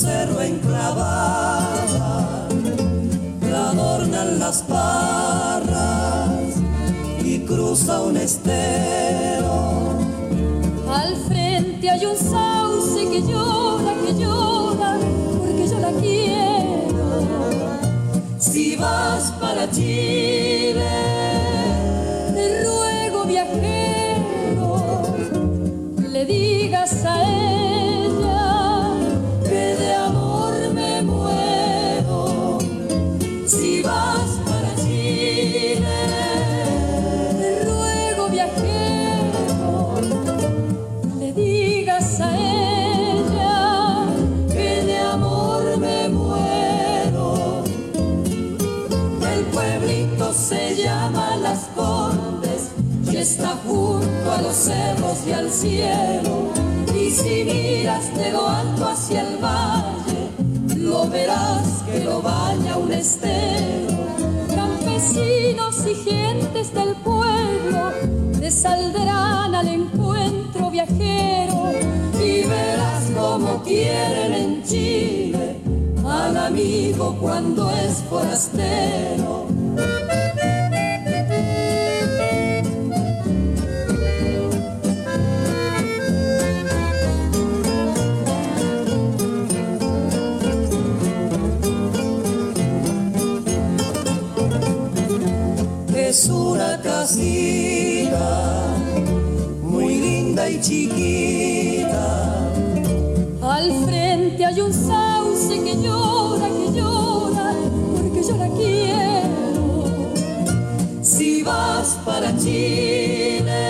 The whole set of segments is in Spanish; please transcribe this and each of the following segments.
cerro enclavada. La adornan las parras y cruza un estero. Y al cielo. Y si miras de lo alto hacia el valle, lo verás que lo baña un estero. Campesinos y gentes del pueblo te saldrán al encuentro viajero y verás como quieren en Chile al amigo cuando es forastero. Es una casita muy linda y chiquita. Al frente hay un sauce que llora, que llora, porque yo la quiero. Si vas para Chile,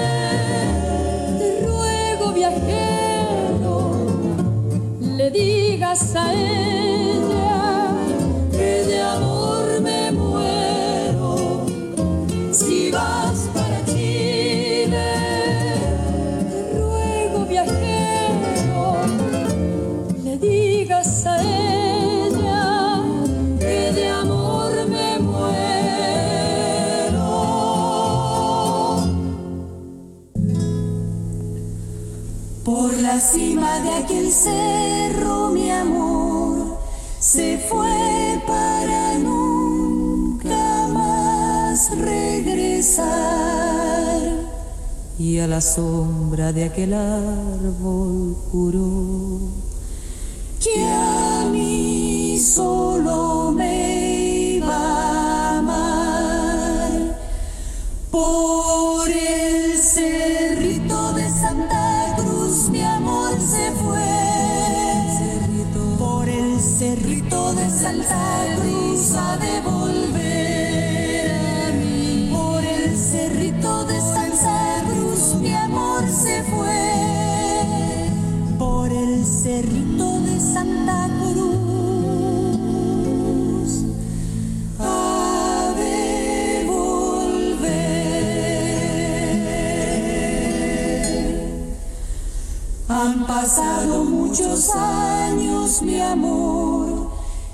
te ruego viajero, le digas a ella cima de aquel cerro, mi amor se fue para nunca más regresar. Y a la sombra de aquel árbol juró que a mí solo me iba a amar por muchos años, mi amor,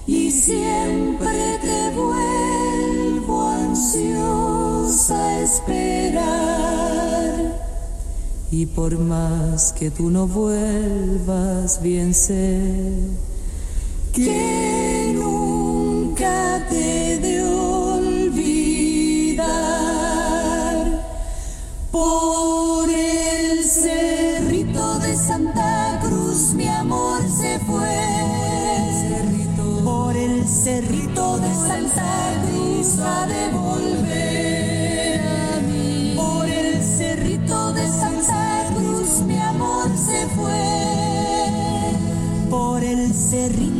y siempre te vuelvo ansiosa a esperar. Y por más que tú no vuelvas, bien sé que cerrito de Santa Cruz a devolver a mí. Por el cerrito de Santa Cruz mi amor se fue. Por el cerrito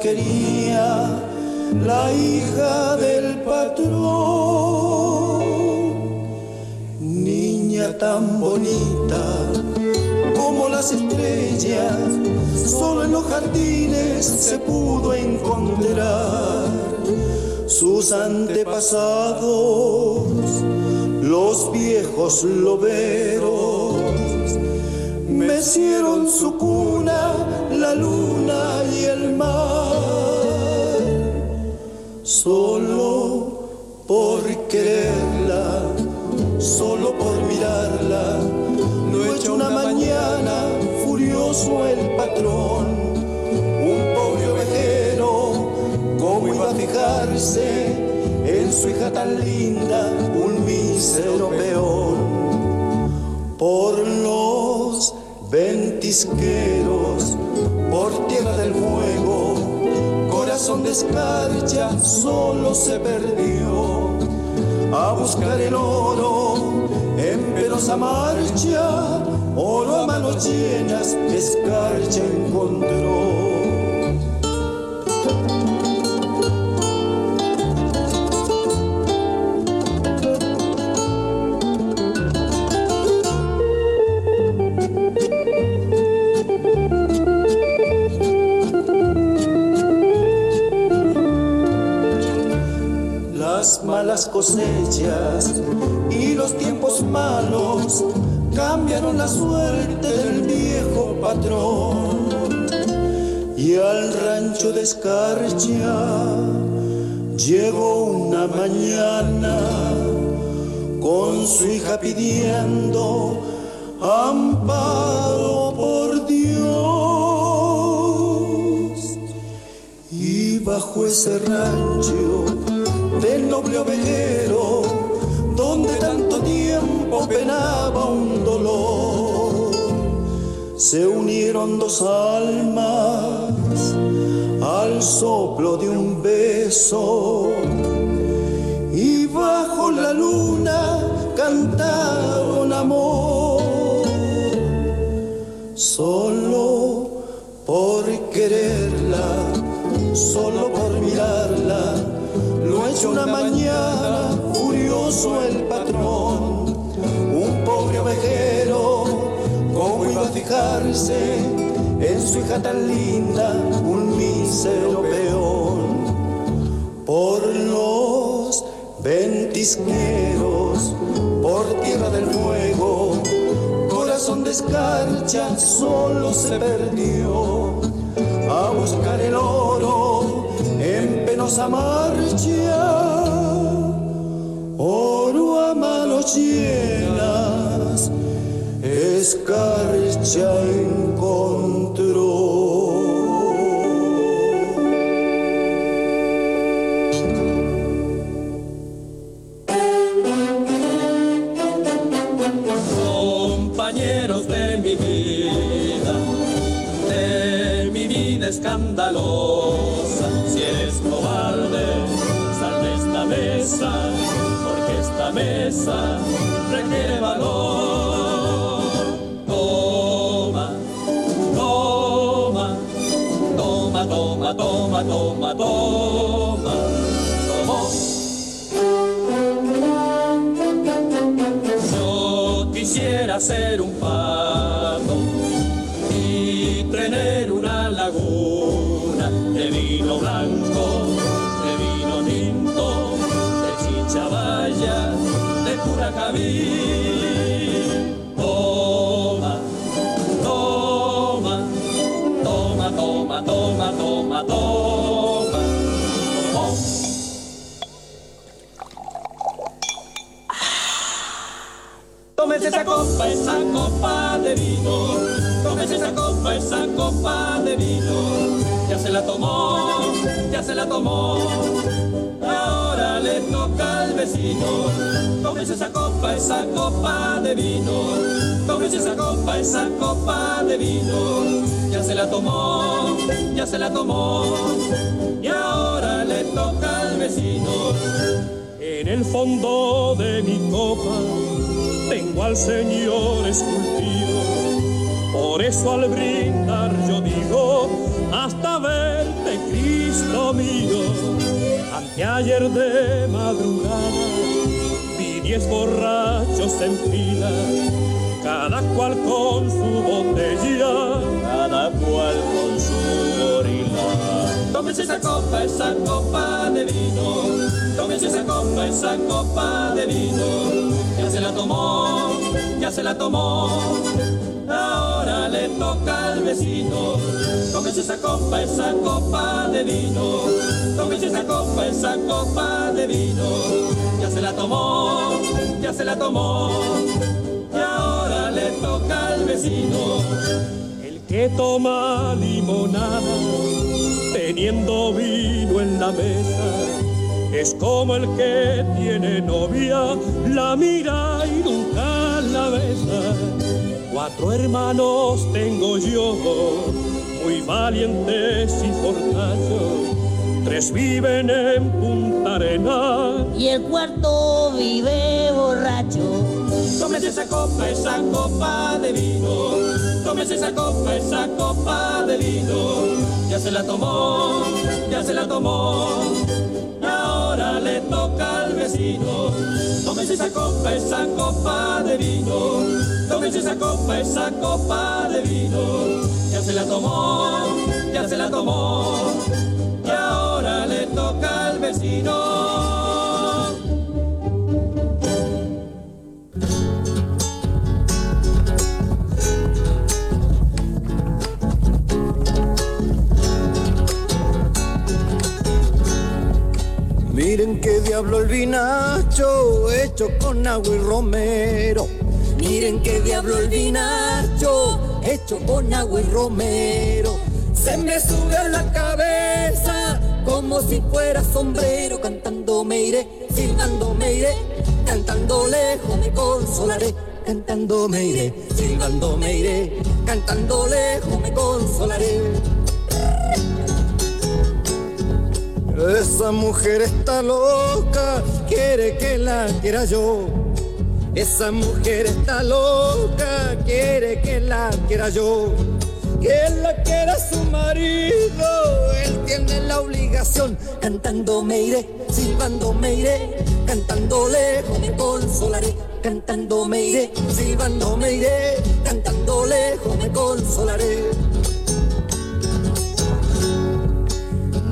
quería, la hija del patrón. Niña tan bonita como las estrellas, solo en los jardines se pudo encontrar sus antepasados, los viejos loberos, mecieron su cuna quererla, solo por mirarla. Una mañana furioso el patrón, un pobre ovejero, ¿cómo iba a fijarse en su hija tan linda, un mísero peón? Por los ventisqueros, por tierra del fuego, corazón de escarcha solo se perdió a buscar el oro en penosa marcha oro a manos llenas, escarcha encontró. Las cosechas y los tiempos malos cambiaron la suerte del viejo patrón. Y al rancho de escarcha llegó una mañana con su hija pidiendo amparo por Dios. Y bajo ese rancho del noble ovejero donde tanto tiempo penaba un dolor. Se unieron dos almas al soplo de un beso y bajo la luna cantaron amor. Solo por quererla, solo hecho una mañana el patrón, un pobre ovejero, ¿cómo iba a fijarse en su hija tan linda, un mísero peón? Por los ventisqueros, por tierra del fuego, corazón de escarcha solo se perdió a buscar el oro en penosa marcha oro a manos llenas, escarcha encontró. Toma, toma, toma, toma, Yo quisiera ser un pato copa, esa copa de vino. Tómese esa copa, esa copa de vino. Ya se la tomó, ya se la tomó. Ahora le toca al vecino. Tómese esa copa, esa copa de vino. Tómese esa copa, esa copa de vino. Ya se la tomó, ya se la tomó. Y ahora le toca al vecino. En el fondo de mi copa tengo al Señor esculpido. Por eso al brindar yo digo, hasta verte Cristo mío. Anteayer de madrugada vi diez borrachos en fila, cada cual con su botella, cada cual con su gorila. Tómese esa copa, esa copa de vino, tómese esa copa, esa copa de vino. Ya se la tomó ahora le toca al vecino. Tómese esa copa, esa copa de vino. Tómese esa copa, esa copa de vino. Ya se la tomó, ya se la tomó. Y ahora le toca al vecino. El que toma limonada, teniendo vino en la mesa. Es como el que tiene novia, la mira y nunca la besa Cuatro hermanos tengo yo, muy valientes y fortachos. Tres viven en Punta Arena y el cuarto vive borracho. Tómese esa copa, esa copa de vino. Tómese esa copa, esa copa de vino. Ya se la tomó, ya se la tomó toca al vecino. Tómese esa copa, esa copa de vino. Tómese esa copa, esa copa de vino. Ya se la tomó, ya se la tomó. Y ahora le toca al vecino. Miren qué diablo el vinacho hecho con agua y romero. Miren qué diablo el vinacho hecho con agua y romero. Se me sube a la cabeza como si fuera sombrero. Cantando me iré, silbando me iré, cantando lejos me consolaré. Cantando me iré, silbando me iré, cantando lejos me consolaré. Esa mujer está loca, quiere que la quiera yo. Esa mujer está loca, quiere que la quiera yo. Que la quiera su marido, él tiene la obligación. Cantando me iré, silbando me iré, cantando lejos me consolaré. Cantando me iré, silbando me iré, cantando lejos me consolaré.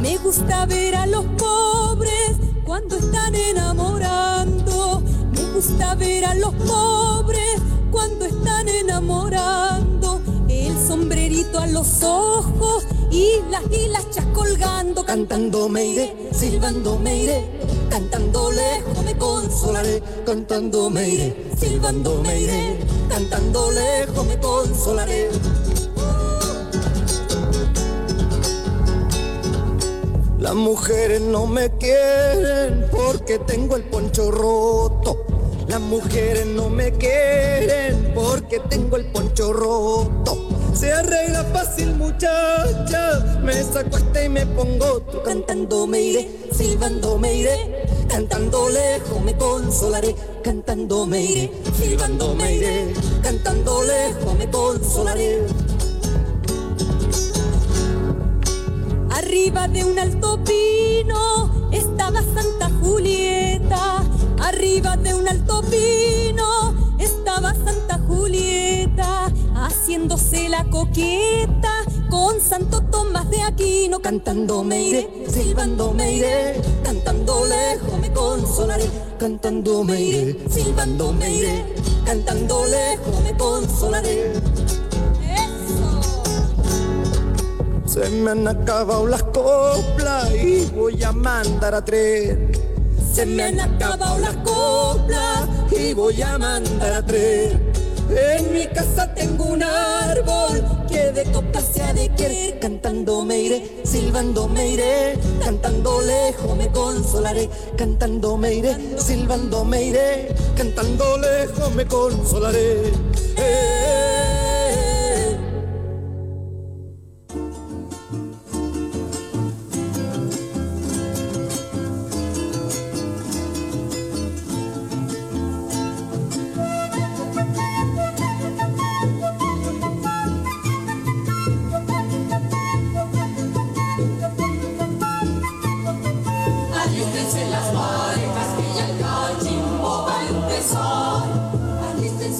Me gusta ver a los pobres cuando están enamorando. Me gusta ver a los pobres cuando están enamorando. El sombrerito a los ojos y las hilachas colgando. Cantando me iré, silbando me iré, cantando lejos me consolaré. Cantando me iré, silbando me iré, cantando lejos me consolaré. Las mujeres no me quieren porque tengo el poncho roto. Las mujeres no me quieren porque tengo el poncho roto. Se arregla fácil muchacha, me saco este y me pongo otro. Cantando me iré, silbando me iré, cantando lejos me consolaré. Cantando me iré, silbando me iré, cantando lejos me consolaré. Arriba de un alto pino estaba Santa Julieta. Arriba de un alto pino estaba Santa Julieta. Haciéndose la coqueta con Santo Tomás de Aquino. Cantando me iré, silbando me iré, cantando lejos me consolaré. Cantando me iré, silbando me iré, cantando lejos me consolaré. Se me han acabado las coplas y voy a mandar a traer. Se me han acabado las coplas y voy a mandar a traer. En mi casa tengo un árbol que de copa se ha de querer. Cantando me iré, silbando me iré, cantando lejos me consolaré. Cantando me iré, silbando me iré, cantando lejos me consolaré. Eh.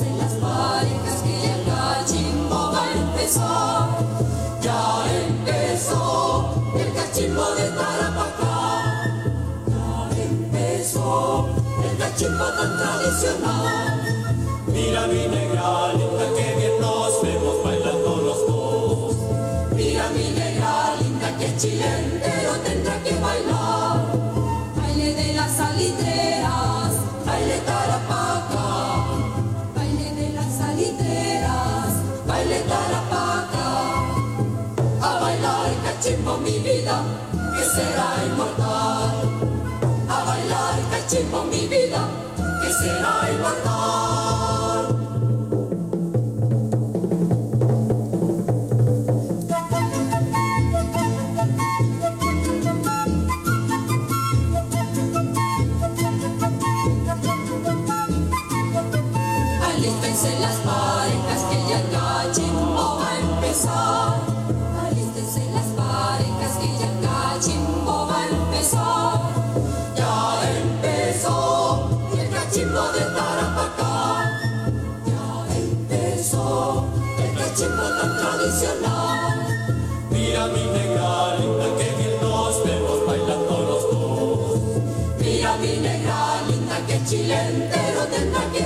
En las maricas que el cachimbo va a empezar. Ya empezó el cachimbo de Tarapacá. Ya empezó el cachimbo tan tradicional. Mira, mi negra, linda, que bien nos vemos bailando los dos. Mira, mi negra, linda, que chilen, pero tendrá que. será inmortal. A bailar cachimbo mi vida, que será inmortal.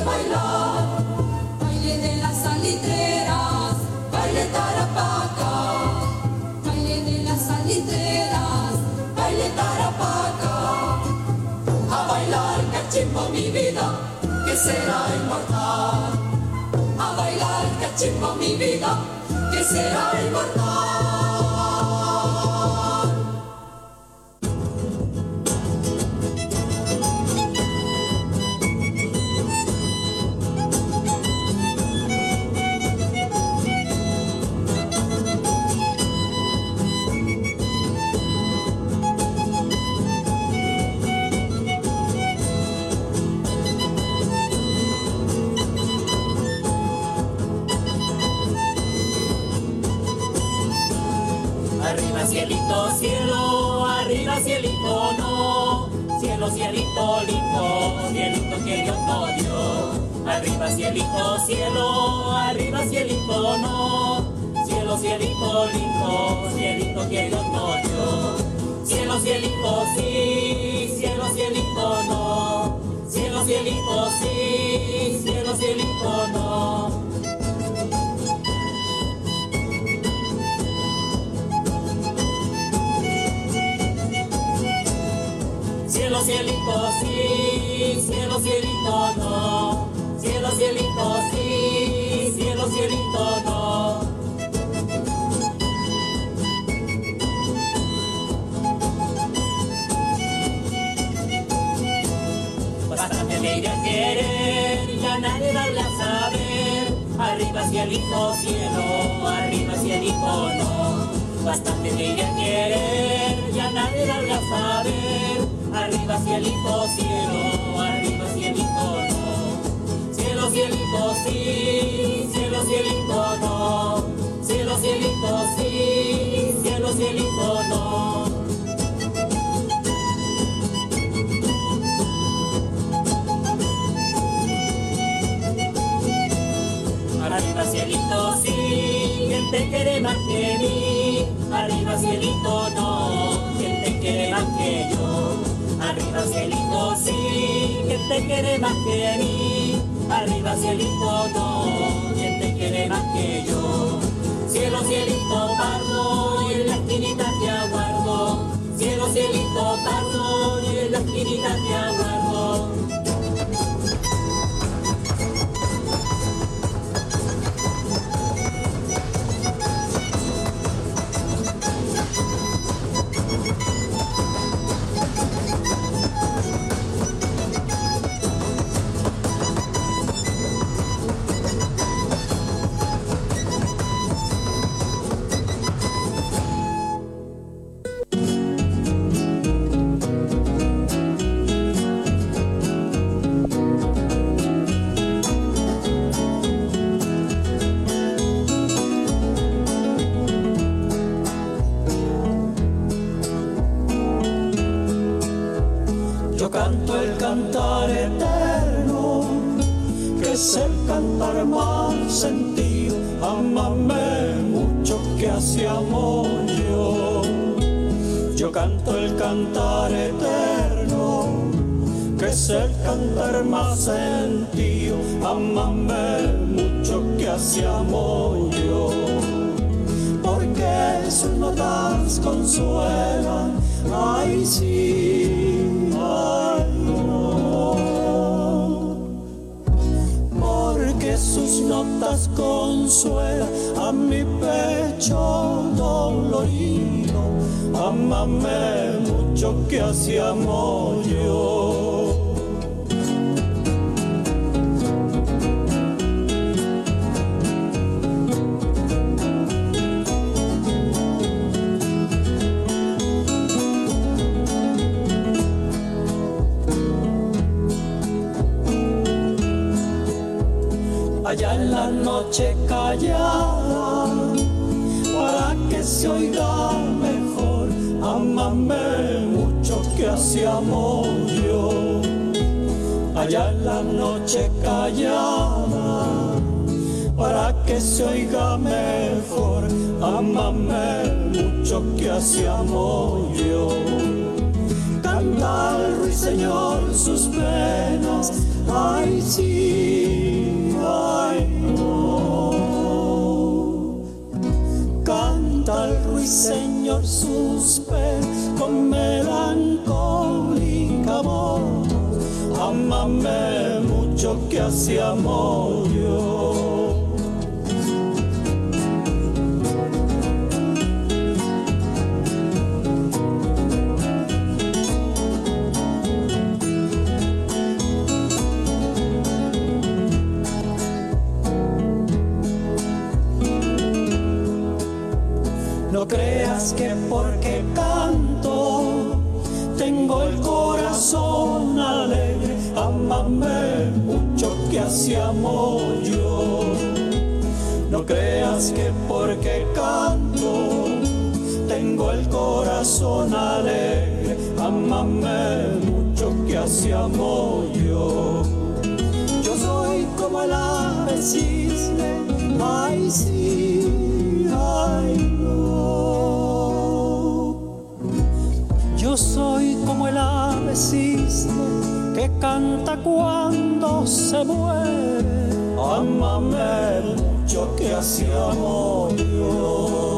Bailar, baile de las salitreras, baile de baile de las salitreras, baile de a bailar, que achimbo mi vida, que será inmortal, a bailar, que achimbo mi vida, que será inmortal. si ella quiere, ya nadie darle a saber. Arriba hacia el cielo, arriba hacia el no. Bastante si ella quiere, ya nadie darle a saber. Arriba hacia el hijo cielo, arriba hacia el hijo no. Cielo, cielito sí, cielo, cielito no. Cielo, cielito sí, cielo, cielito no. Arriba cielito sí, quien te quiere más que mí. Arriba cielito no, quien te quiere más que yo. Arriba cielito sí, quien te quiere más que mí. Arriba cielito no, quien te quiere más que yo. Cielo cielito pardo y en la esquinita te aguardo. Cielo cielito pardo y en la esquinita te aguardo. Cantar más sentido. Amame mucho que así amo yo. Yo canto el cantar eterno, que es el cantar más sentido. Amame mucho que así amo yo. Porque sus notas consuelan, ay sí, notas consuelan a mi pecho dolorido. Amame mucho que así amo yo. Amame mucho que así yo. Canta al ruiseñor sus penas, ay sí, ay no. Canta al ruiseñor sus penas con melancólica voz. Amame mucho que así amo yo. No creas que porque canto tengo el corazón alegre. Amame mucho que así amo yo. Yo soy como el ave cisne, ay sí, ay no. Yo soy como el ave cisne que canta cuando se muere. Amame mucho que así amo yo.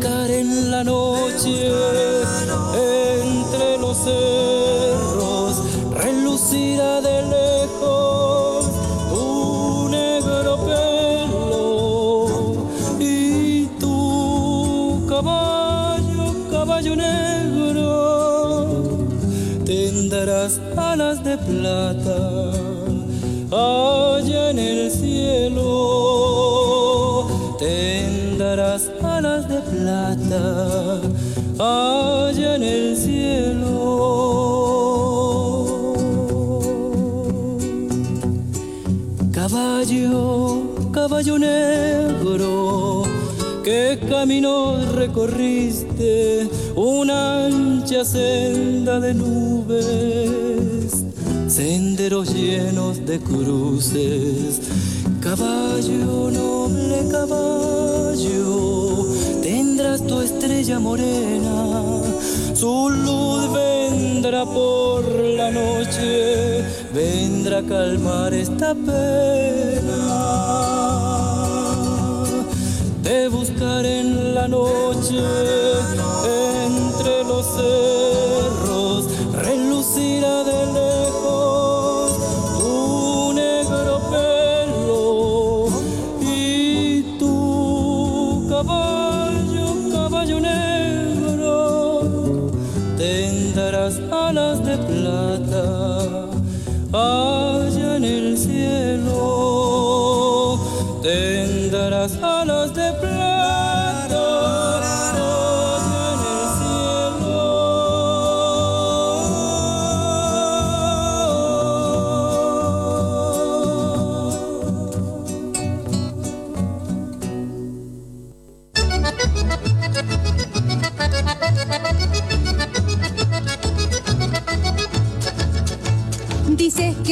En la noche entre los cerros, relucirá de lejos tu negro pelo y tu caballo, caballo negro, tendrás alas de plata allá en el cielo caballo caballo negro qué camino recorriste una ancha senda de nubes senderos llenos de cruces. Caballo, noble caballo, estrella morena, su luz vendrá por la noche, vendrá a calmar esta pena. Te buscaré en la noche, entre los cerros, plata allá en el cielo, tendrás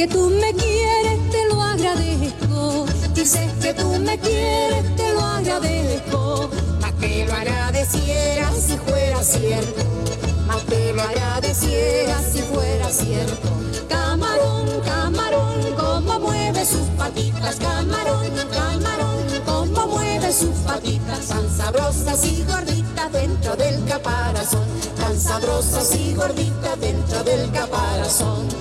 que tú me quieres, te lo agradezco. Dices que tú me quieres, te lo agradezco. Más te lo agradeciera si fuera cierto. Más te lo agradeciera si fuera cierto. Camarón, camarón, cómo mueve sus patitas. Camarón, camarón, cómo mueve sus patitas. Tan sabrosas y gorditas dentro del caparazón. Tan sabrosas y gorditas dentro del caparazón.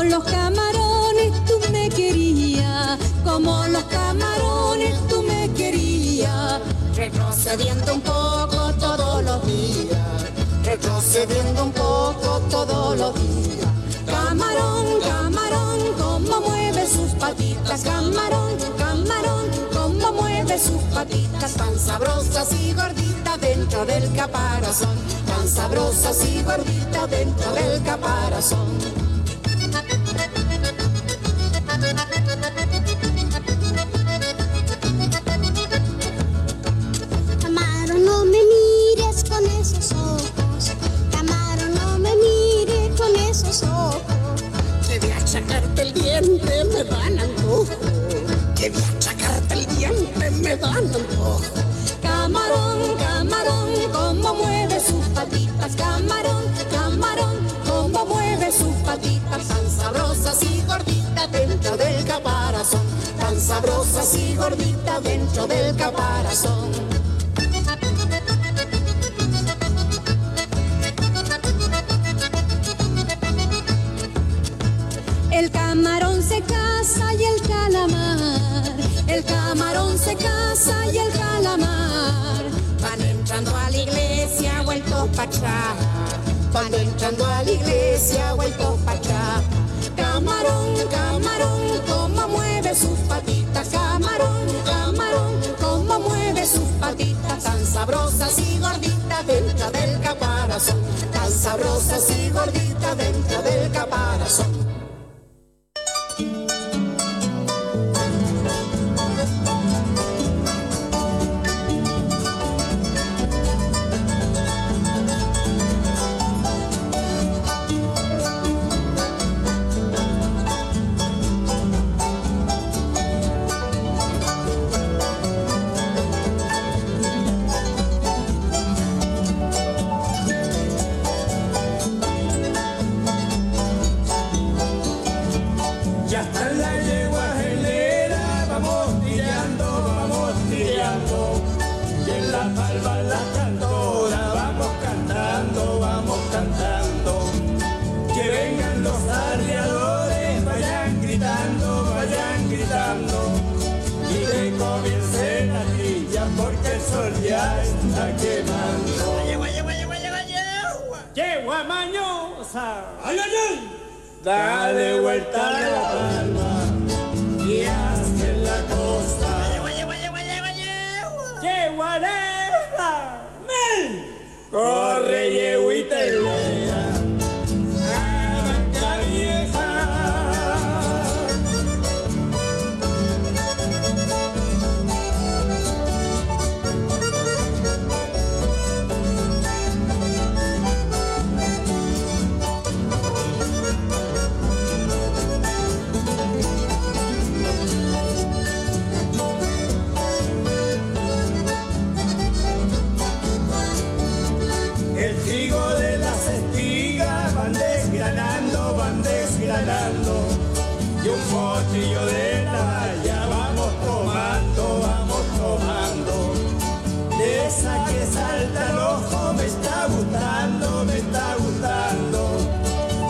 Como los camarones tú me querías, como los camarones tú me querías, retrocediendo un poco todos los días, retrocediendo un poco todos los días. Camarón, camarón, cómo mueve sus patitas, camarón, camarón, cómo mueve sus patitas, tan sabrosas y gorditas dentro del caparazón, tan sabrosas y gorditas dentro del caparazón. Camarón, no me mires con esos ojos. Camarón, no me mires con esos ojos. Que de achacarte el diente me dan antojo. Que de achacarte el diente me dan antojo. Camarón, camarón, cómo mueve sus patitas, camarón, camarón, cómo mueve sus patitas, tan sabrosas y gorditas dentro del caparazón, tan sabrosas y gorditas dentro del caparazón. El camarón se casa y el calamar. El camarón se casa y el calamar. Van entrando a la iglesia, vueltos para atrás. Van entrando a la iglesia, vueltos para atrás. Camarón, camarón, cómo mueve sus patitas. Camarón, camarón, cómo mueve sus patitas. Tan sabrosas y gorditas dentro del caparazón. Tan sabrosas y gorditas dentro del caparazón. Esa que salta el ojo me está gustando, me está gustando.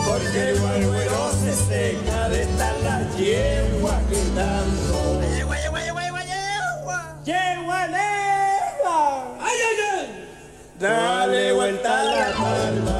Porque el guarguero se seca de estar las yeguas gritando. Yegua, yegua, yegua, yegua, yegua. Yegua negra. ¡Ay, ay, ay! Dale vuelta a la palma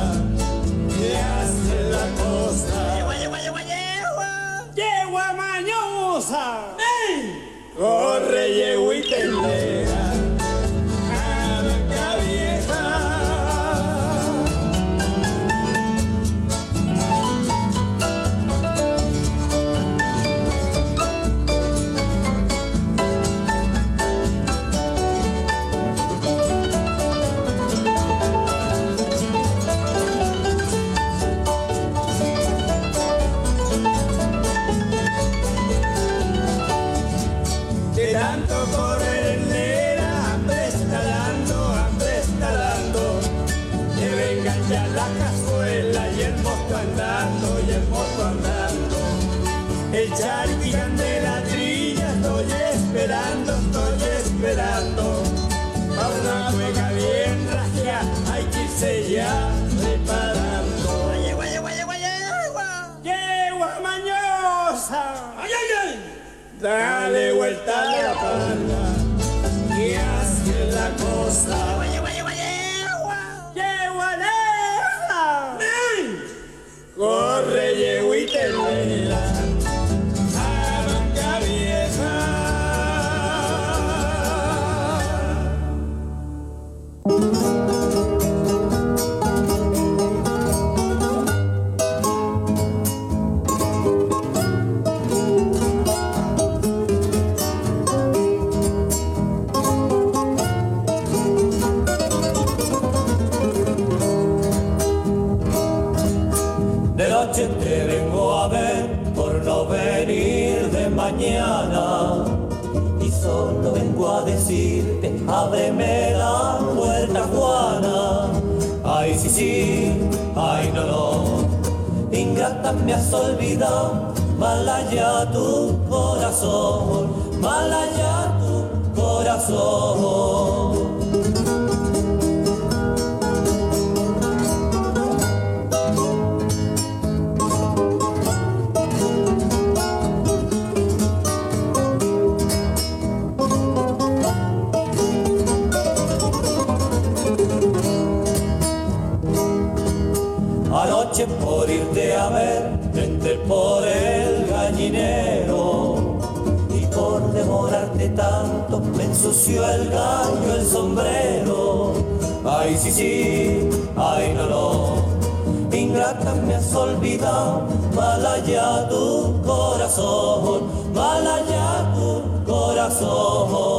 corazón.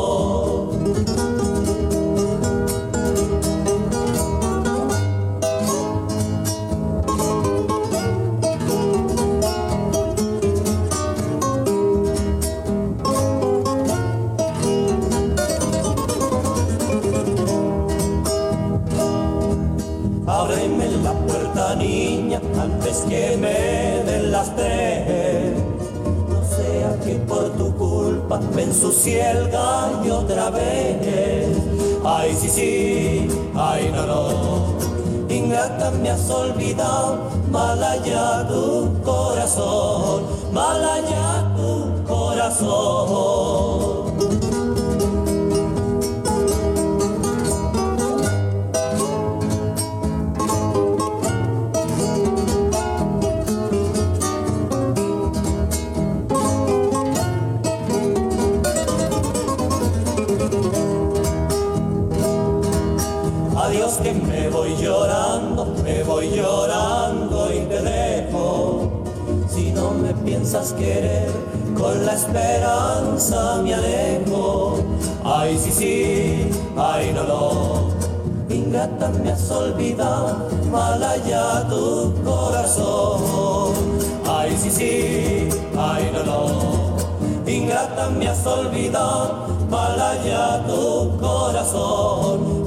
me has olvidado, mal allá tu corazón, mal allá tu corazón. quiere, con la esperanza me alejo. Ay, sí, sí, ay, no, no. Ingrata me has olvidado, mal allá tu corazón. Ay, sí, sí, ay, no, no. Ingrata me has olvidado, mal allá tu corazón.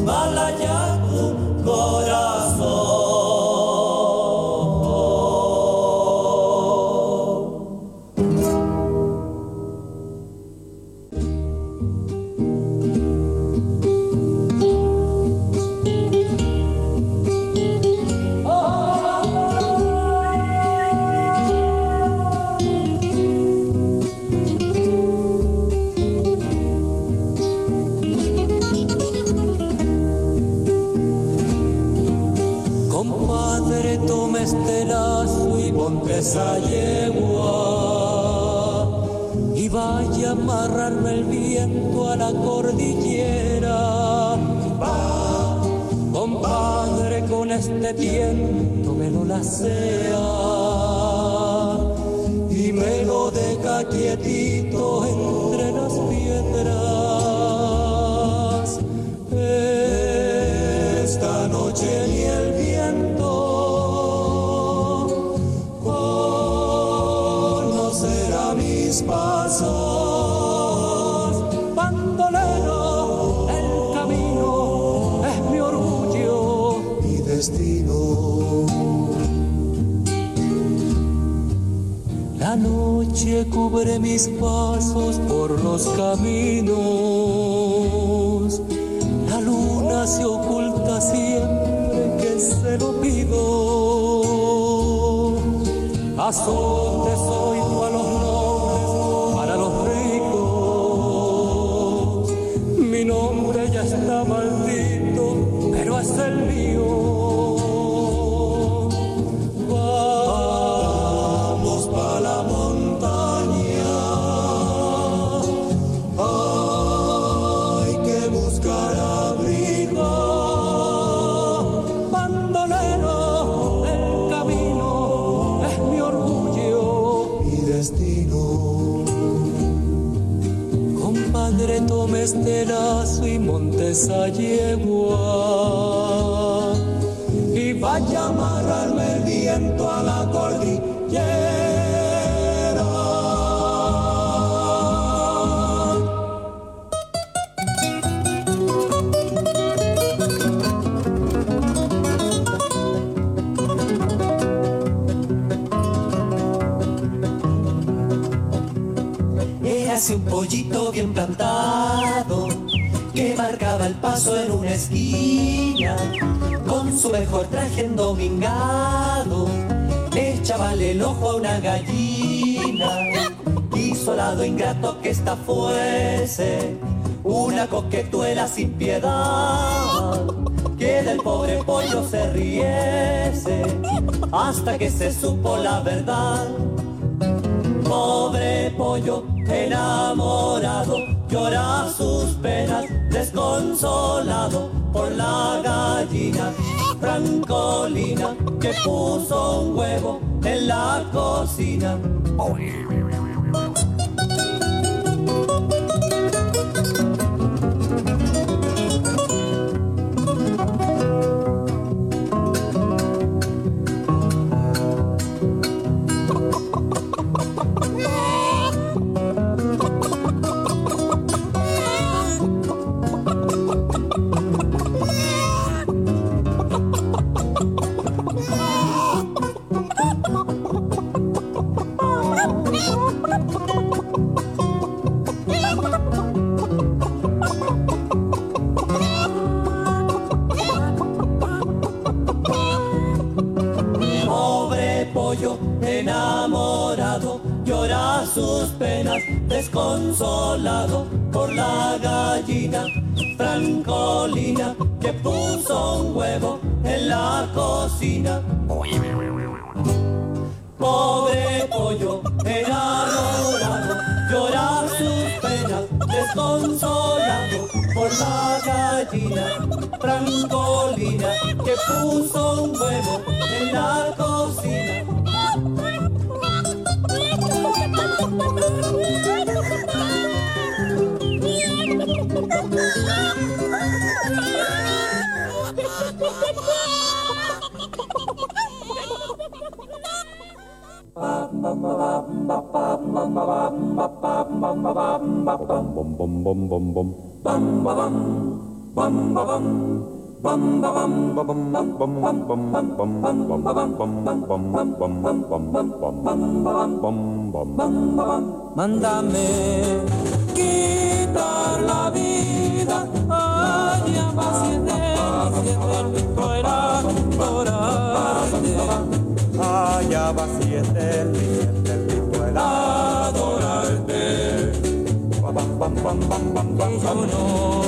bien, me lo la. sobre mis pasos por los caminos. La luna se oculta siempre que se lo pido. Azul su mejor traje endomingado. Echábale el ojo a una gallina y solado ingrato que esta fuese una coquetuela sin piedad que del pobre pollo se riese hasta que se supo la verdad. Pobre pollo enamorado llora sus penas desconsolado gallina francolina que puso un huevo en la cocina. love. Mándame quitar la vida, allá va no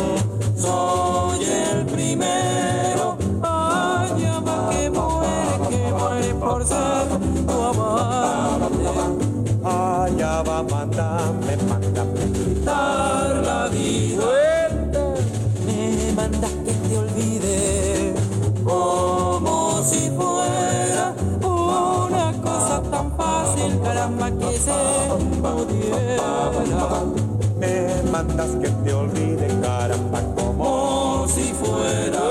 soy el primero, allá va que muere, que muere por ser tu amante. Allá va, mándame, mándame quitar la vida. Tan fácil, caramba, que se pudiera. Me mandas que te olvide, caramba, como si fuera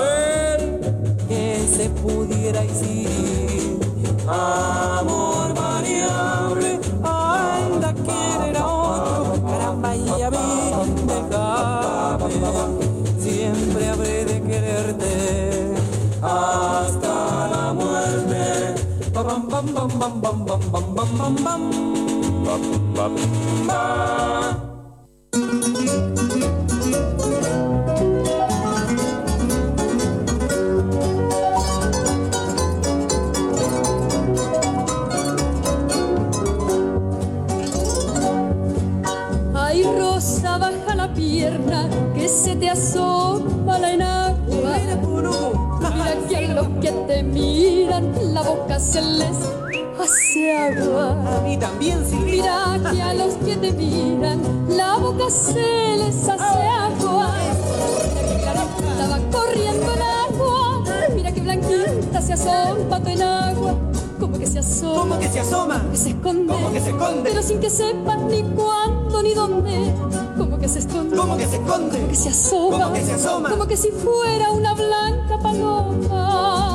que se pudiera decir amor variable, anda querer a otro, caramba y a mí déjame, siempre habré de quererte hasta. Bam, bam, bam, bam, bam, bam, bam, baja la pierna, que se te asoma la enagua. Mira a los que te miran, la boca se les hace agua. A mí también, Silvia. Mira que a los que te miran, la boca se les hace agua. Mira que clarita va corriendo el agua. Mira que blanquita se asoma tu enagua. Como que se asoma. ¿Cómo que se asoma? Que se esconde. ¿Cómo que se esconde? Pero sin que sepas ni cuándo ni dónde. Como que se esconde. ¿Cómo que se esconde? Como que se asoma. ¿Cómo que se asoma? Como que si fuera una blanca paloma.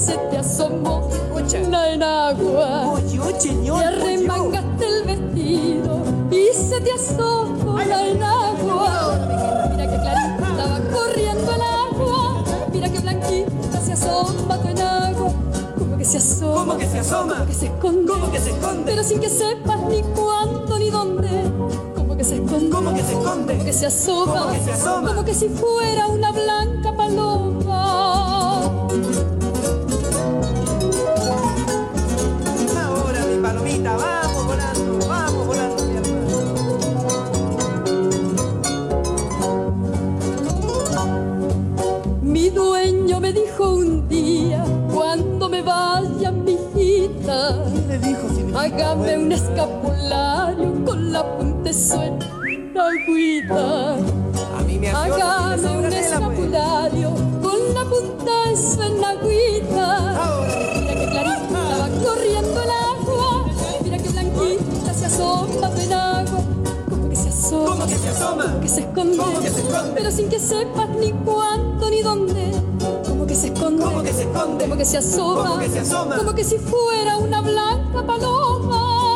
Se te asomó una enagua. Te arremangaste el vestido y se te asomó la enagua. Mira que clarita estaba corriendo el agua. Mira que blanquita se asoma tu enagua. Como que se asoma. ¿Cómo que se asoma? Como que se esconde. ¿Cómo que se esconde? Pero sin que sepas ni cuándo ni dónde. Como que se esconde. ¿Cómo que se esconde? Como que se asoma. ¿Cómo que se asoma? Como que si fuera una blanca paloma. Hágame un escapulario con la punta de su enagüita. A mí me asió Hágame un pues. escapulario con la punta de su enagüita. Mira que clarita va corriendo el agua, mira que blanquita se asoma tu enagua. Como que se asoma, ¿Cómo que se asoma? como que se esconde, ¿Cómo que se esconde? pero sin que sepas ni cuánto ni dónde. Como que se esconde, ¿Cómo que se esconde? como que se asoma, ¿Cómo que se asoma? como que si fuera una blanca paloma.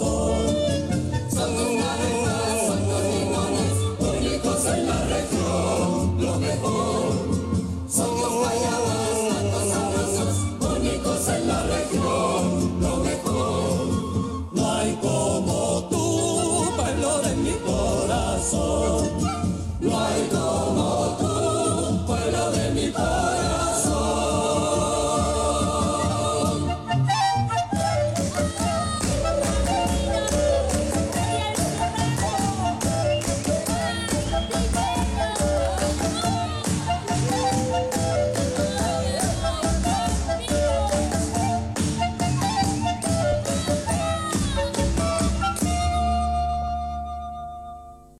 Como